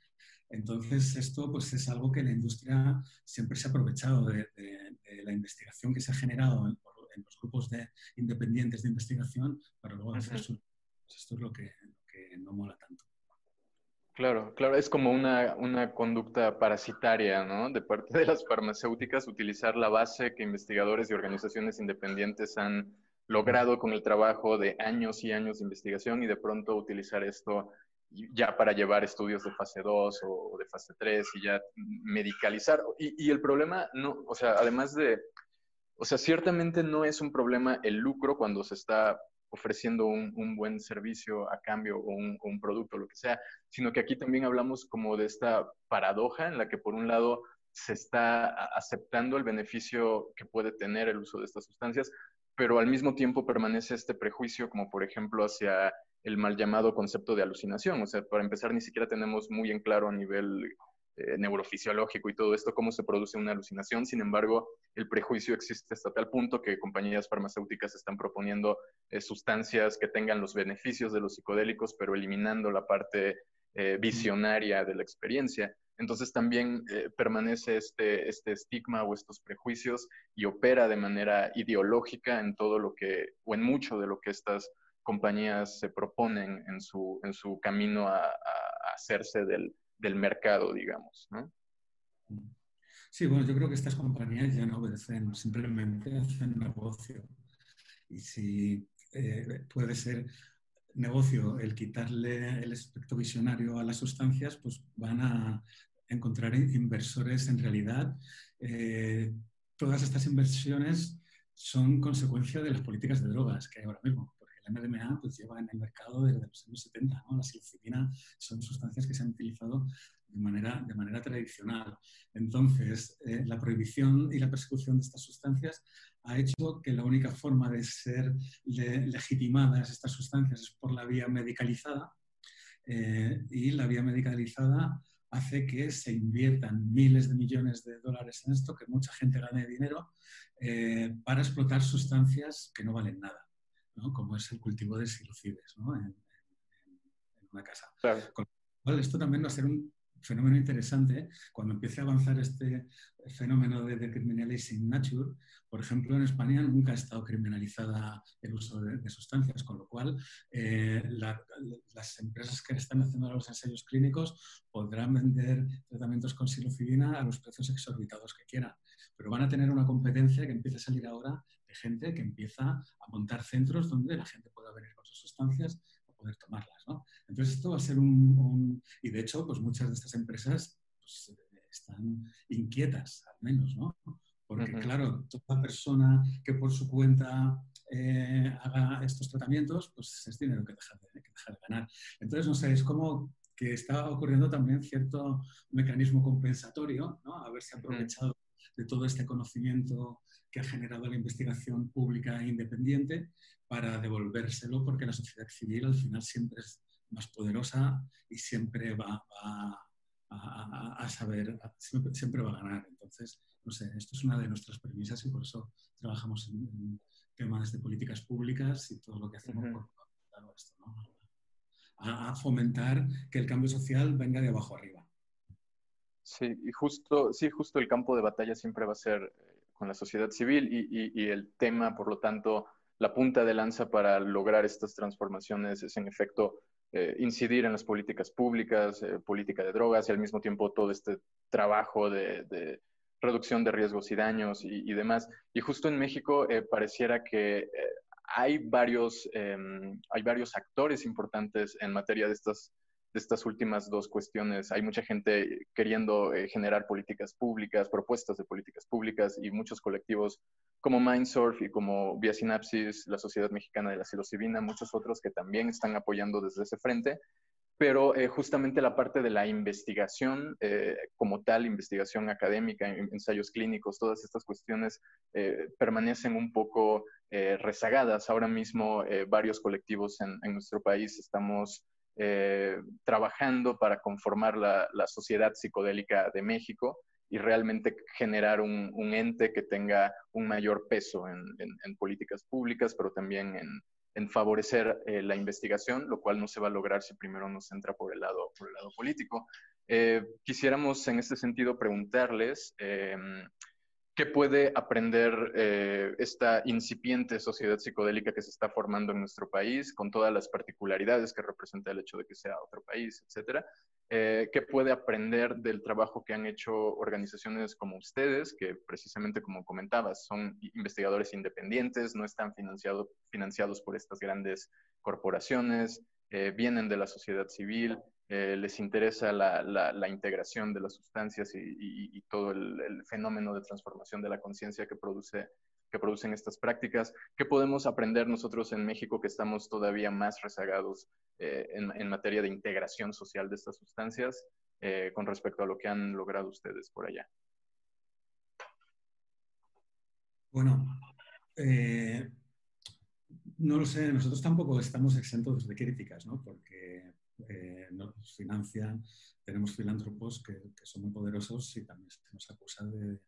Entonces, esto pues, es algo que la industria siempre se ha aprovechado de, la investigación que se ha generado en, los grupos de independientes de investigación para luego hacer su... Pues esto es lo que, no mola tanto. Claro, claro, es como una, una, conducta parasitaria, ¿no? De parte de las farmacéuticas, utilizar la base que investigadores y organizaciones independientes han logrado con el trabajo de años y años de investigación y de pronto utilizar esto ya para llevar estudios de fase 2 o, de fase 3 y ya medicalizar. Y, y, el problema, no, o sea, además de, o sea, ciertamente no es un problema el lucro cuando se está ofreciendo un, un buen servicio a cambio o un, un producto, lo que sea, sino que aquí también hablamos como de esta paradoja en la que por un lado se está aceptando el beneficio que puede tener el uso de estas sustancias, pero al mismo tiempo permanece este prejuicio, como por ejemplo hacia el mal llamado concepto de alucinación. O sea, para empezar, ni siquiera tenemos muy en claro a nivel eh, neurofisiológico y todo esto cómo se produce una alucinación. Sin embargo, el prejuicio existe hasta tal punto que compañías farmacéuticas están proponiendo eh, sustancias que tengan los beneficios de los psicodélicos, pero eliminando la parte eh, visionaria de la experiencia. Entonces también permanece este, este estigma o estos prejuicios y opera de manera ideológica en todo lo que, o en mucho de lo que estas compañías se proponen en su, en su camino a, hacerse del, del, mercado, digamos. Sí, bueno, yo creo que estas compañías ya no obedecen, simplemente hacen negocio. Y si eh, puede ser negocio el quitarle el aspecto visionario a las sustancias, pues van a encontrar inversores en realidad. Eh, todas estas inversiones son consecuencia de las políticas de drogas que hay ahora mismo, el MDMA pues, lleva en el mercado desde los años 70. ¿no? La psilocibina son sustancias que se han utilizado de manera, de manera tradicional. Entonces, eh, la prohibición y la persecución de estas sustancias ha hecho que la única forma de ser legitimadas estas sustancias es por la vía medicalizada eh, y la vía medicalizada hace que se inviertan miles de millones de dólares en esto, que mucha gente gane dinero eh, para explotar sustancias que no valen nada, como es el cultivo de psilocides en, una casa. esto también va a ser un fenómeno interesante cuando empiece a avanzar este fenómeno de decriminalizing nature. Por ejemplo, en España nunca ha estado criminalizada el uso de, sustancias, con lo cual eh, las empresas que están haciendo los ensayos clínicos podrán vender tratamientos con psilocibina a los precios exorbitados que quieran, pero van a tener una competencia que empieza a salir ahora de gente que empieza a montar centros donde la gente pueda venir con sus sustancias poder tomarlas. ¿no? Entonces esto va a ser un, Y de hecho, pues muchas de estas empresas pues, están inquietas, al menos, ¿no? Porque claro, toda persona que por su cuenta eh, haga estos tratamientos, pues es dinero que deja, de, que deja de ganar. Entonces, no sé, es como que está ocurriendo también cierto mecanismo compensatorio, ¿no? Haberse aprovechado de todo este conocimiento que ha generado la investigación pública e independiente para devolvérselo, porque la sociedad civil al final siempre es más poderosa y siempre va, a, saber, siempre, va a ganar. Entonces, no sé, esto es una de nuestras premisas y por eso trabajamos en, temas de políticas públicas y todo lo que hacemos por esto, a, fomentar que el cambio social venga de abajo arriba. Sí, y justo, sí, justo el campo de batalla siempre va a ser eh, con la sociedad civil y el tema, por lo tanto, la punta de lanza para lograr estas transformaciones es en efecto eh, incidir en las políticas públicas, eh, política de drogas y al mismo tiempo todo este trabajo de, reducción de riesgos y daños y, demás. Y justo en México eh, pareciera que hay, varios, em, hay varios actores importantes en materia de estas de estas últimas dos cuestiones. Hay mucha gente queriendo generar políticas públicas, propuestas de políticas públicas y muchos colectivos como Mindsurf y como Vía Sinapsis, la Sociedad Mexicana de la Psilocibina, muchos otros que también están apoyando desde ese frente, pero eh, justamente la parte de la investigación eh, como tal investigación académica, ensayos clínicos, todas estas cuestiones eh, permanecen un poco eh, rezagadas. Ahora mismo varios colectivos en, nuestro país estamos trabajando para conformar la, sociedad psicodélica de México y realmente generar un, ente que tenga un mayor peso en políticas públicas, pero también en, en favorecer eh, la investigación, lo cual no se va a lograr si primero nos entra por el lado, por el lado político. Eh, quisiéramos en este sentido preguntarles em, ¿Qué puede aprender eh, esta incipiente sociedad psicodélica que se está formando en nuestro país, con todas las particularidades que representa el hecho de que sea otro país, etcétera? Eh, ¿Qué puede aprender del trabajo que han hecho organizaciones como ustedes, que precisamente como comentabas, son investigadores independientes, no están financiados por estas grandes corporaciones, eh, vienen de la sociedad civil, eh, les interesa la, integración de las sustancias y, todo el, fenómeno de transformación de la conciencia que, produce, que producen estas prácticas. ¿Qué podemos aprender nosotros en México que estamos todavía más rezagados eh, en, materia de integración social de estas sustancias eh, con respecto a lo que han logrado ustedes por allá? Bueno, no lo sé, nosotros tampoco estamos exentos de críticas, ¿no? Porque eh, nos financian, tenemos filántropos que, son muy poderosos y también se nos acusa de,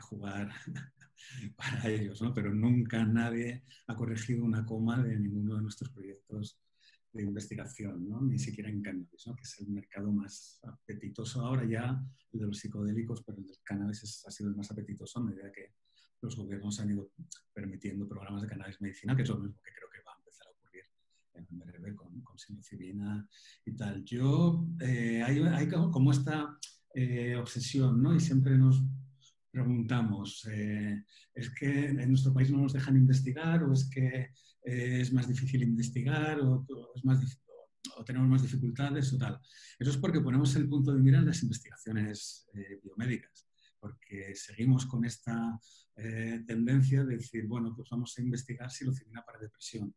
jugar para ellos, ¿no? pero nunca nadie ha corregido una coma de ninguno de nuestros proyectos de investigación, ¿no? ni siquiera en cannabis, ¿no? que es el mercado más apetitoso ahora ya, el de los psicodélicos, pero el del cannabis ha sido el más apetitoso a medida que los gobiernos han ido permitiendo programas de cannabis medicina, que es lo mismo que creo que va a empezar a ocurrir con, con y tal. Yo, eh, hay, como esta eh, obsesión, ¿no? Y siempre nos preguntamos, eh, ¿es que en nuestro país no nos dejan investigar o es que es más difícil investigar o, es más o tenemos más dificultades o tal? Eso es porque ponemos el punto de mira en las investigaciones biomédicas porque seguimos con esta tendencia de decir, bueno, pues vamos a investigar psilocibina para depresión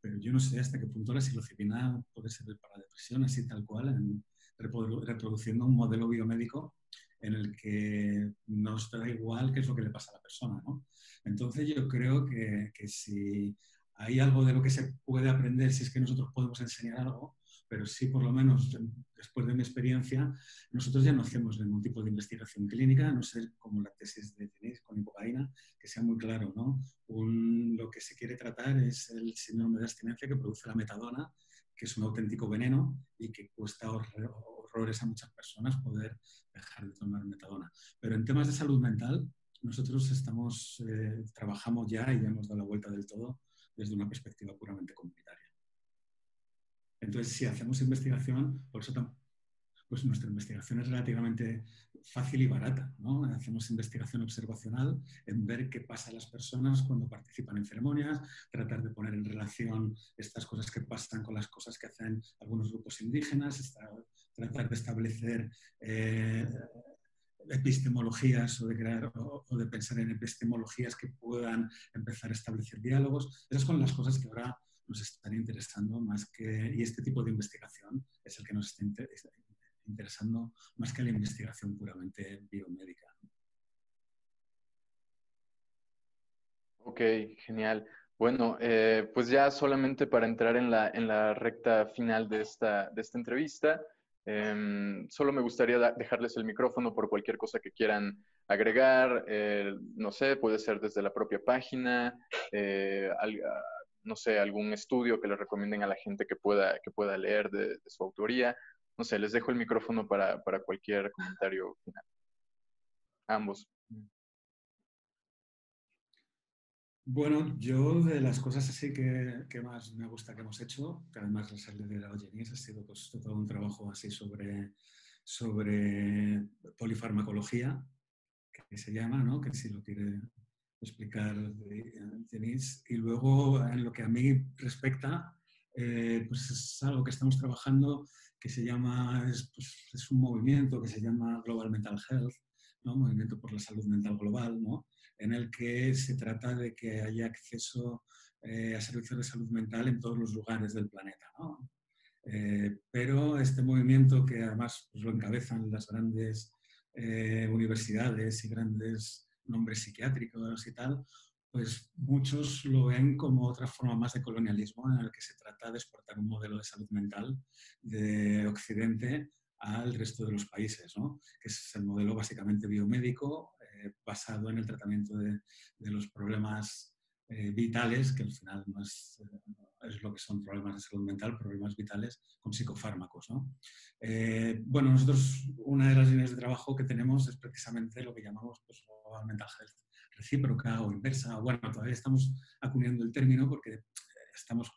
pero yo no sé hasta qué punto la psilocibina puede servir para depresión, así tal cual, en, reproduciendo un modelo biomédico en el que nos da igual qué es lo que le pasa a la persona. ¿no? Entonces yo creo que, que si hay algo de lo que se puede aprender, si es que nosotros podemos enseñar algo, pero sí, por lo menos después de mi experiencia, nosotros ya no hacemos ningún tipo de investigación clínica, a no ser como la tesis de tenis con hipocaína, que sea muy claro, ¿no? lo que se quiere tratar es el síndrome de abstinencia que produce la metadona, que es un auténtico veneno y que cuesta horrores a muchas personas poder dejar de tomar metadona. Pero en temas de salud mental, nosotros estamos, eh, trabajamos ya y ya hemos dado la vuelta del todo desde una perspectiva puramente comunitaria. Entonces, si hacemos investigación, por eso pues nuestra investigación es relativamente fácil y barata. ¿no? Hacemos investigación observacional en ver qué pasa a las personas cuando participan en ceremonias, tratar de poner en relación estas cosas que pasan con las cosas que hacen algunos grupos indígenas, tratar de establecer eh, epistemologías o de crear o, de pensar en epistemologías que puedan empezar a establecer diálogos. Esas son las cosas que ahora nos están interesando más que, y este tipo de investigación es el que nos está interesando más que la investigación puramente biomédica. Ok, genial. Bueno, eh, pues ya solamente para entrar en la, en la recta final de esta, de esta entrevista, em, solo me gustaría dejarles el micrófono por cualquier cosa que quieran agregar. Eh, no sé, puede ser desde la propia página, eh, no sé, algún estudio que le recomienden a la gente que pueda, que pueda leer de, su autoría. No sé, les dejo el micrófono para, cualquier comentario final. Ambos. Bueno, yo de las cosas así que, más me gusta que hemos hecho, que además la serie de la Ogenis ha sido pues, todo un trabajo así sobre, sobre polifarmacología, que se llama, ¿no? que si lo quiere explicar Denise. Y luego, en lo que a mí respecta, eh, pues es algo que estamos trabajando que se llama, es, pues, es, un movimiento que se llama Global Mental Health, ¿no? Movimiento por la Salud Mental Global, ¿no? en el que se trata de que haya acceso eh, a servicios de salud mental en todos los lugares del planeta. ¿no? Eh, pero este movimiento, que además pues, lo encabezan las grandes eh, universidades y grandes nombres psiquiátricos y tal, pues muchos lo ven como otra forma más de colonialismo en el que se trata de exportar un modelo de salud mental de Occidente al resto de los países, ¿no? que es el modelo básicamente biomédico eh, basado en el tratamiento de, de los problemas eh, vitales, que al final no es, eh, es, lo que son problemas de salud mental, problemas vitales con psicofármacos. ¿no? bueno, nosotros una de las líneas de trabajo que tenemos es precisamente lo que llamamos pues, mental health recíproca o inversa. Bueno, todavía estamos acuñando el término porque estamos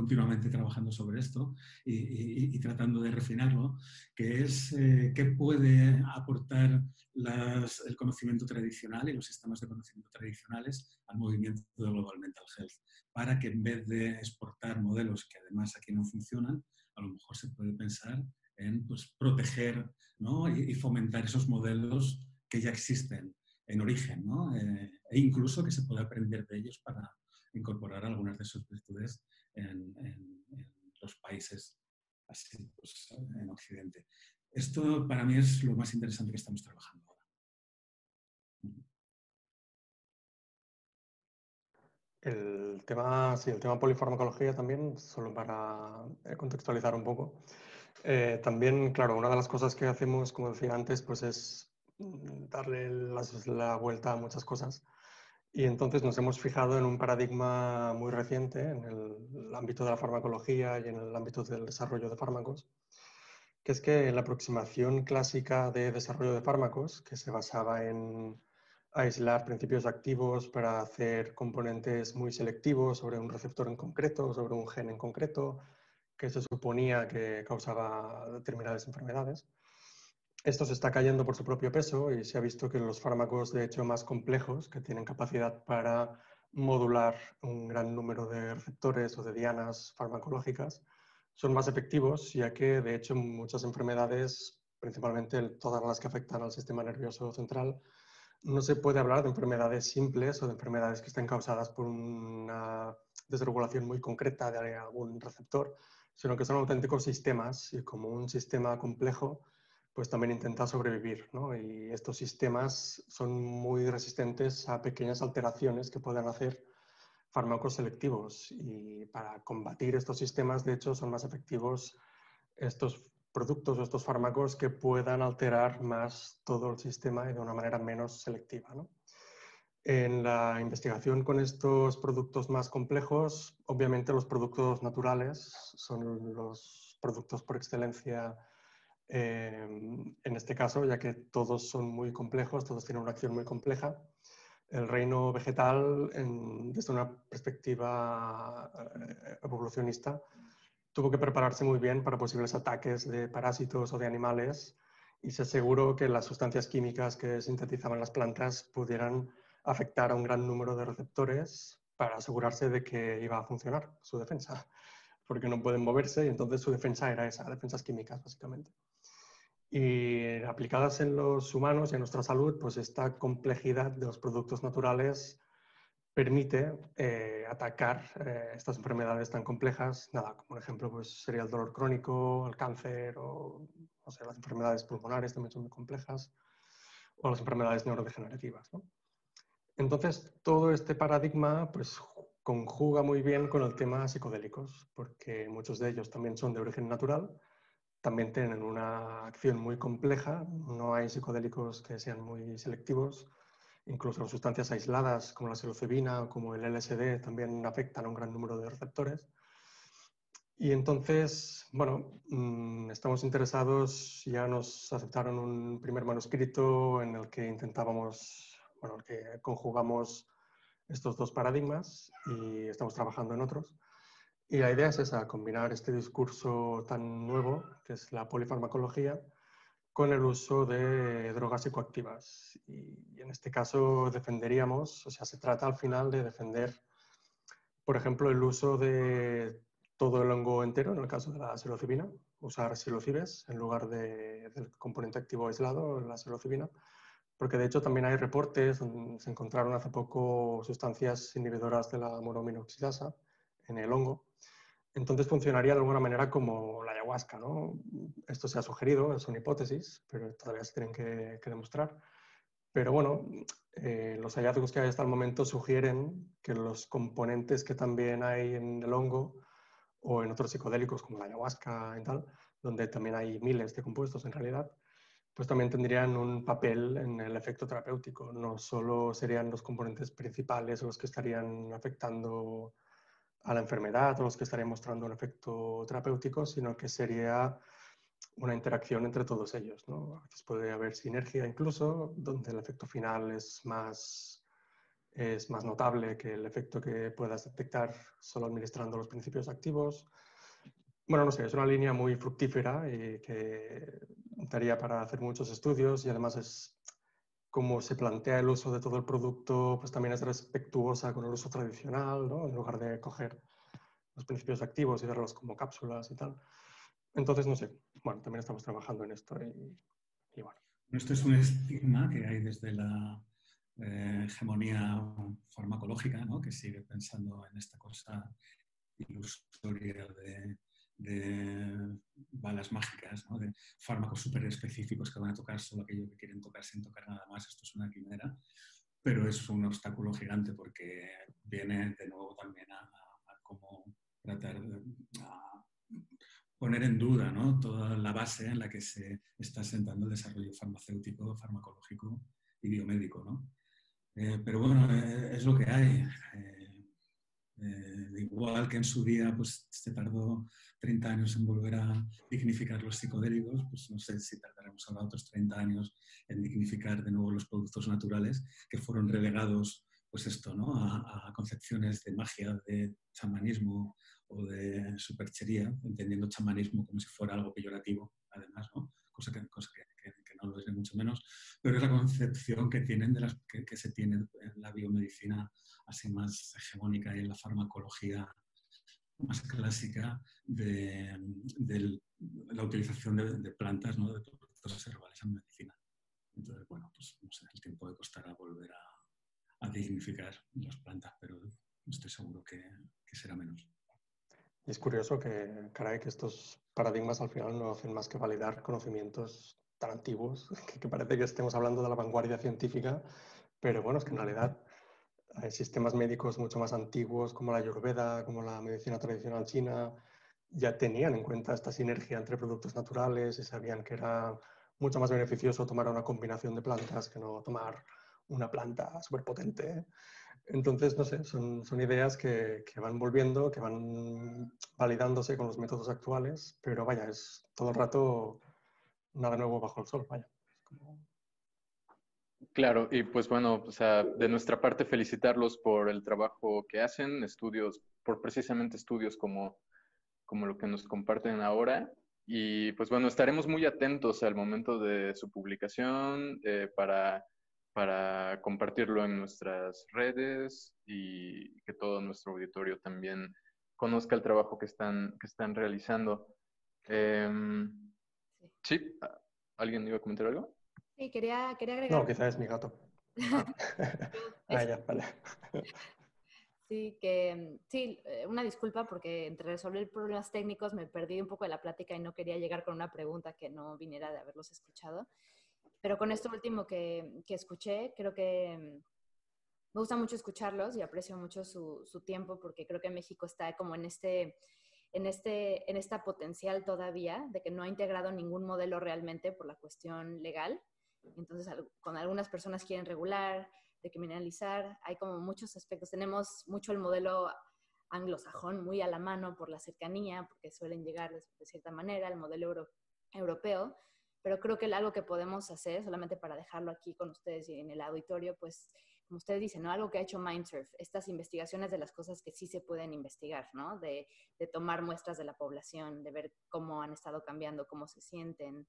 continuamente trabajando sobre esto y, tratando de refinarlo, que es eh, qué puede aportar el conocimiento tradicional y los sistemas de conocimiento tradicionales al movimiento de Global Mental Health, para que en vez de exportar modelos que además aquí no funcionan, a lo mejor se puede pensar en pues, proteger y, fomentar esos modelos que ya existen en origen. Eh, e incluso que se pueda aprender de ellos para incorporar algunas de sus virtudes en, los países así, pues, en Occidente. Esto para mí es lo más interesante que estamos trabajando ahora. El tema, sí, el tema polifarmacología también, solo para eh, contextualizar un poco. Eh, también, claro, una de las cosas que hacemos, como decía antes, pues es darle la vuelta a muchas cosas. Y entonces nos hemos fijado en un paradigma muy reciente en el ámbito de la farmacología y en el ámbito del desarrollo de fármacos, que es que la aproximación clásica de desarrollo de fármacos, que se basaba en aislar principios activos para hacer componentes muy selectivos sobre un receptor en concreto, sobre un gen en concreto, que se suponía que causaba determinadas enfermedades, esto se está cayendo por su propio peso y se ha visto que los fármacos, de hecho, más complejos, que tienen capacidad para modular un gran número de receptores o de dianas farmacológicas, son más efectivos, ya que, de hecho, muchas enfermedades, principalmente todas las que afectan al sistema nervioso central, no se puede hablar de enfermedades simples o de enfermedades que estén causadas por una desregulación muy concreta de algún receptor, sino que son auténticos sistemas y como un sistema complejo, pues también intenta sobrevivir. ¿no? Y estos sistemas son muy resistentes a pequeñas alteraciones que puedan hacer fármacos selectivos. Y para combatir estos sistemas, de hecho, son más efectivos estos productos o estos fármacos que puedan alterar más todo el sistema y de una manera menos selectiva. ¿no? En la investigación con estos productos más complejos, obviamente los productos naturales son los productos por excelencia Em, en este caso, ya que todos son muy complejos, todos tienen una acción muy compleja, el reino vegetal, desde una perspectiva eh, evolucionista, tuvo que prepararse muy bien para posibles ataques de parásitos o de animales y se aseguró que las sustancias químicas que sintetizaban las plantas pudieran afectar a un gran número de receptores para asegurarse de que iba a funcionar su defensa, porque no pueden moverse y entonces su defensa era esa, defensas químicas básicamente. Y aplicadas en los humanos y en nuestra salud, pues esta complejidad de los productos naturales permite eh, atacar eh, estas enfermedades tan complejas. Nada, como ejemplo pues sería el dolor crónico, el cáncer o, o sea, las enfermedades pulmonares también son muy complejas o las enfermedades neurodegenerativas. ¿no? Entonces, todo este paradigma pues, conjuga muy bien con el tema psicodélicos, porque muchos de ellos también son de origen natural también tienen una acción muy compleja, no hay psicodélicos que sean muy selectivos, incluso las sustancias aisladas como la psilocibina o como el LSD también afectan a un gran número de receptores. Y entonces, bueno, mm, estamos interesados, ya nos aceptaron un primer manuscrito en el que intentábamos, bueno, que conjugamos estos dos paradigmas y estamos trabajando en otros. Y la idea es esa, combinar este discurso tan nuevo, que es la polifarmacología, con el uso de drogas psicoactivas. Y en este caso defenderíamos, o sea, se trata al final de defender, por ejemplo, el uso de todo el hongo entero, en el caso de la psilocibina, usar psilocibes en lugar de, del componente activo aislado, la psilocibina, porque de hecho también hay reportes se encontraron hace poco sustancias inhibidoras de la monominoxidasa en el hongo, Entonces funcionaría de alguna manera como la ayahuasca, ¿no? Esto se ha sugerido, son hipótesis, pero todavía se tienen que, demostrar. Pero bueno, eh, los hallazgos que hay hasta el momento sugieren que los componentes que también hay en el hongo o en otros psicodélicos como la ayahuasca y tal, donde también hay miles de compuestos en realidad, pues también tendrían un papel en el efecto terapéutico. No solo serían los componentes principales los que estarían afectando a la enfermedad o los que estarían mostrando un efecto terapéutico, sino que sería una interacción entre todos ellos. ¿no? Puede haber sinergia incluso, donde el efecto final es más, es más notable que el efecto que puedas detectar solo administrando los principios activos. Bueno, no sé, es una línea muy fructífera y que daría para hacer muchos estudios y además es como se plantea el uso de todo el producto, pues también es respetuosa con el uso tradicional, ¿no? En lugar de coger los principios activos y darlos como cápsulas y tal. Entonces, no sé, bueno, también estamos trabajando en esto y, bueno. Esto es un estigma que hay desde la eh, hegemonía farmacológica, ¿no? que sigue pensando en esta cosa ilusoria de de balas mágicas, de fármacos súper específicos que van a tocar solo aquello que quieren tocar sin tocar nada más. Esto es una quimera, pero es un obstáculo gigante porque viene de nuevo también a, cómo tratar de poner en duda toda la base en la que se está sentando el desarrollo farmacéutico, farmacológico y biomédico. Eh, pero bueno, eh, es lo que hay. Eh, igual que en su día pues, se tardó 30 años en volver a dignificar los psicodélicos, pues no sé si tardaremos ahora otros 30 años en dignificar de nuevo los productos naturales que fueron relegados pues esto, ¿no? a, concepciones de magia, de chamanismo o de superchería, entendiendo chamanismo como si fuera algo peyorativo, además, ¿no? cosa, que, no lo es ni mucho menos, pero es la concepción que, tienen de las, que, que se tiene en la biomedicina así más hegemónica y en la farmacología más clásica de, la utilización de, plantas, ¿no? de productos herbales en medicina. Entonces, bueno, pues no sé, el tiempo de costará volver a, dignificar las plantas, pero estoy seguro que, será menos. es curioso que, caray, que estos paradigmas al final no hacen más que validar conocimientos tan antiguos, que, parece que estemos hablando de la vanguardia científica, pero bueno, es que en realidad hay sistemas médicos mucho más antiguos como la Ayurveda, como la medicina tradicional china, ya tenían en cuenta esta sinergia entre productos naturales y sabían que era mucho más beneficioso tomar una combinación de plantas que no tomar una planta súper potente. Entonces, no sé, son, son ideas que, que, van volviendo, que van validándose con los métodos actuales, pero vaya, es todo el rato nada nuevo bajo el sol, vaya. Claro, y pues bueno, de nuestra parte felicitarlos por el trabajo que hacen, estudios, por precisamente estudios como, como lo que nos comparten ahora. Y pues bueno, estaremos muy atentos al momento de su publicación eh, para, para compartirlo en nuestras redes y que todo nuestro auditorio también conozca el trabajo que están, que están realizando. Em, sí, ¿alguien iba a comentar algo? Sí, quería, quería agregar. No, quizás es mi gato. ah, ya, vale. Sí, que sí, eh, una disculpa porque entre resolver problemas técnicos me perdí un poco de la plática y no quería llegar con una pregunta que no viniera de haberlos escuchado. Pero con esto último que, que escuché, creo que mm, me gusta mucho escucharlos y aprecio mucho su, su, tiempo porque creo que México está como en este, en este, en esta potencial todavía de que no ha integrado ningún modelo realmente por la cuestión legal entonces, con algunas personas quieren regular, de criminalizar, hay como muchos aspectos. Tenemos mucho el modelo anglosajón muy a la mano por la cercanía, porque suelen llegar de, cierta manera, el modelo europeo, pero creo que algo que podemos hacer, solamente para dejarlo aquí con ustedes y en el auditorio, pues como ustedes dicen, ¿no? Algo que ha hecho Mindsurf, estas investigaciones de las cosas que sí se pueden investigar, ¿no? De, de tomar muestras de la población, de ver cómo han estado cambiando, cómo se sienten,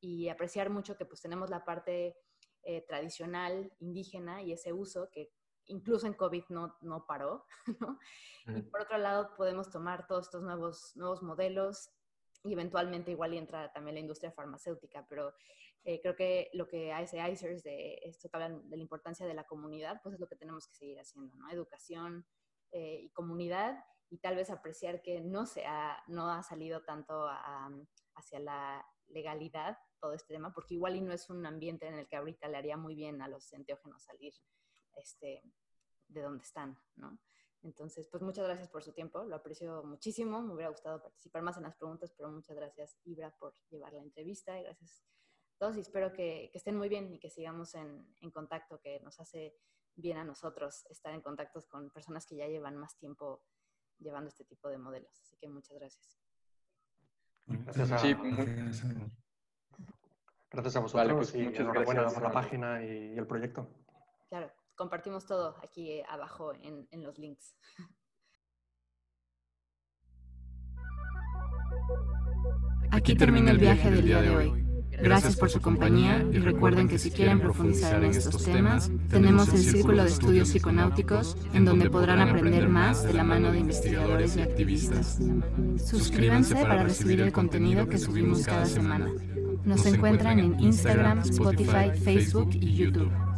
y apreciar mucho que pues tenemos la parte eh, tradicional indígena y ese uso que incluso en COVID no, no paró, ¿no? Y por otro lado podemos tomar todos estos nuevos, nuevos modelos y eventualmente igual y entra también la industria farmacéutica, pero eh, creo que lo que hace ICERS de esto que hablan de la importancia de la comunidad, pues es lo que tenemos que seguir haciendo, ¿no? Educación eh, y comunidad y tal vez apreciar que no, se ha, no ha salido tanto hacia la legalidad todo este tema, porque igual y no es un ambiente en el que ahorita le haría muy bien a los enteógenos salir este, de donde están, ¿no? Entonces, pues muchas gracias por su tiempo, lo aprecio muchísimo, me hubiera gustado participar más en las preguntas, pero muchas gracias Ibra por llevar la entrevista y gracias a todos y espero que, estén muy bien y que sigamos en, en, contacto, que nos hace bien a nosotros estar en contacto con personas que ya llevan más tiempo llevando este tipo de modelos. Así que muchas gracias. Gracias a, sí, gracias a vosotros pues, y muchas gracias por la página y el proyecto. Claro compartimos todo aquí eh, abajo en, en los links. Aquí termina el viaje del día de hoy. Gracias por su compañía y recuerden que si quieren profundizar en estos temas, tenemos el Círculo de Estudios Psiconáuticos en donde podrán aprender más de la mano de investigadores y activistas. Suscríbanse para recibir el contenido que subimos cada semana. Nos encuentran en Instagram, Spotify, Facebook y YouTube.